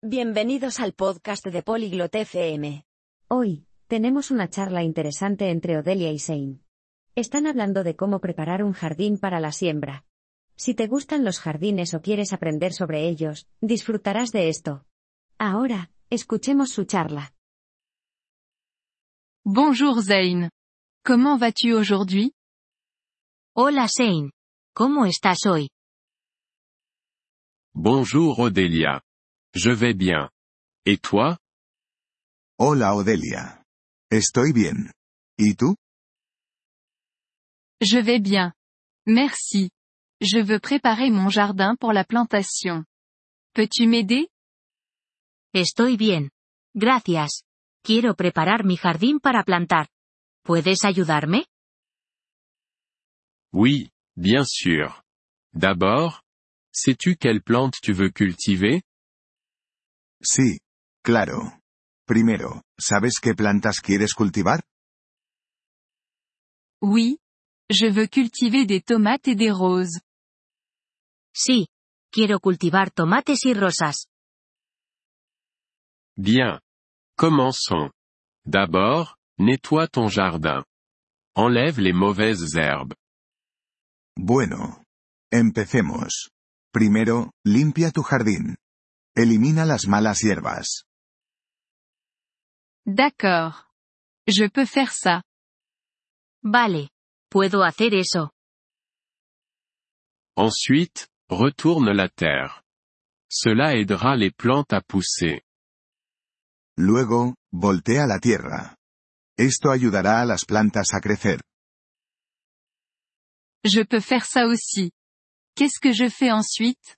Bienvenidos al podcast de Polyglot FM. Hoy, tenemos una charla interesante entre Odelia y Zane. Están hablando de cómo preparar un jardín para la siembra. Si te gustan los jardines o quieres aprender sobre ellos, disfrutarás de esto. Ahora, escuchemos su charla. Bonjour Zane. Comment vas-tu aujourd'hui Hola Zane. ¿Cómo estás hoy? Bonjour Odélia. Je vais bien. Et toi? Hola Odelia. Estoy bien. ¿Y tú? Je vais bien. Merci. Je veux préparer mon jardin pour la plantation. Peux-tu m'aider? Estoy bien. Gracias. Quiero preparar mi jardín para plantar. ¿Puedes ayudarme? Oui, bien sûr. D'abord, sais-tu quelle plante tu veux cultiver? Sí. Claro. Primero, ¿sabes qué plantas quieres cultivar? Oui. Je veux cultiver des tomates et des roses. Sí. Quiero cultivar tomates y rosas. Bien. Commençons. D'abord, nettoie ton jardin. Enlève les mauvaises herbes. Bueno. Empecemos. Primero, limpia tu jardín. Elimina las malas hierbas. D'accord. Je peux faire ça. Vale. Puedo hacer eso. Ensuite, retourne la terre. Cela aidera les plantes à pousser. Luego, voltea la tierra. Esto ayudará a las plantas a crecer. Je peux faire ça aussi. Qu'est-ce que je fais ensuite?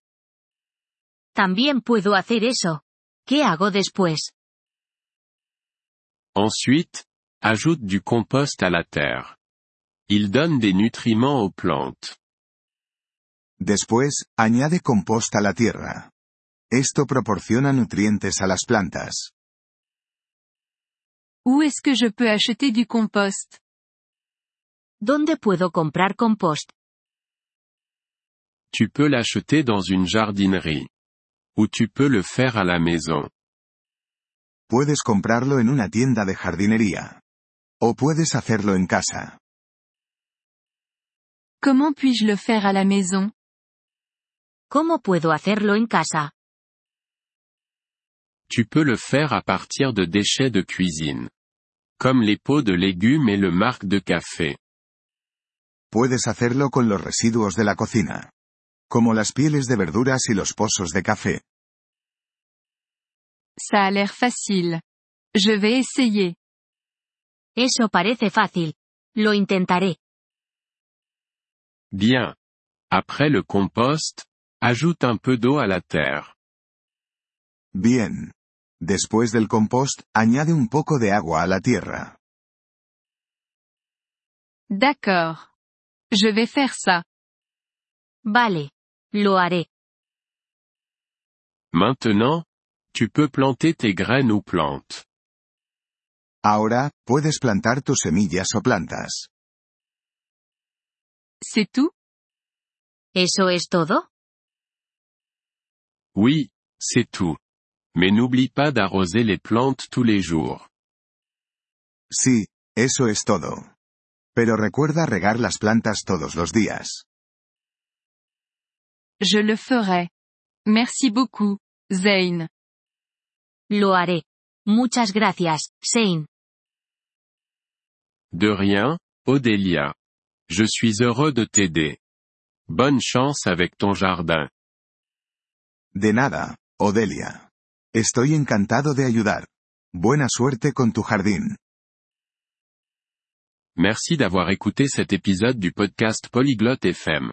También puedo hacer eso. ¿Qué hago después? Ensuite, ajoute du compost à la terre. Il donne des nutriments aux plantes. Después, añade compost a la tierra. Esto proporciona nutrientes a las plantas. Où est-ce que je peux acheter du compost? ¿Dónde puedo comprar compost? Tu peux l'acheter dans une jardinerie. Ou tu peux le faire à la maison. Puedes comprarlo en una tienda de jardinería. O puedes hacerlo en casa. Comment puis-je le faire à la maison? ¿Cómo puedo hacerlo en casa? Tu peux le faire à partir de déchets de cuisine. Comme les pots de légumes et le marc de café. Puedes hacerlo con los residuos de la cocina. Como las pieles de verduras y los pozos de café. Ça a l'air facile. Je vais essayer. Eso parece fácil. Lo intentaré. Bien. Après le compost, ajoute un peu d'eau à la terre. Bien. Después del compost, añade un poco de agua a la tierra. D'accord. Je vais faire ça. Vale. Lo haré. Maintenant, tu peux planter tes graines ou plantes. Ahora, puedes plantar tus semillas o plantas. C'est tout? ¿Eso es todo? Oui, c'est tout. Mais n'oublie pas d'arroser les plantes tous les jours. Sí, eso es todo. Pero recuerda regar las plantas todos los días. Je le ferai. Merci beaucoup, Zane. Lo haré. Muchas gracias, Zane. De rien, Odélia. Je suis heureux de t'aider. Bonne chance avec ton jardin. De nada, Odelia. Estoy encantado de ayudar. Buena suerte con tu jardín. Merci d'avoir écouté cet épisode du podcast Polyglotte FM.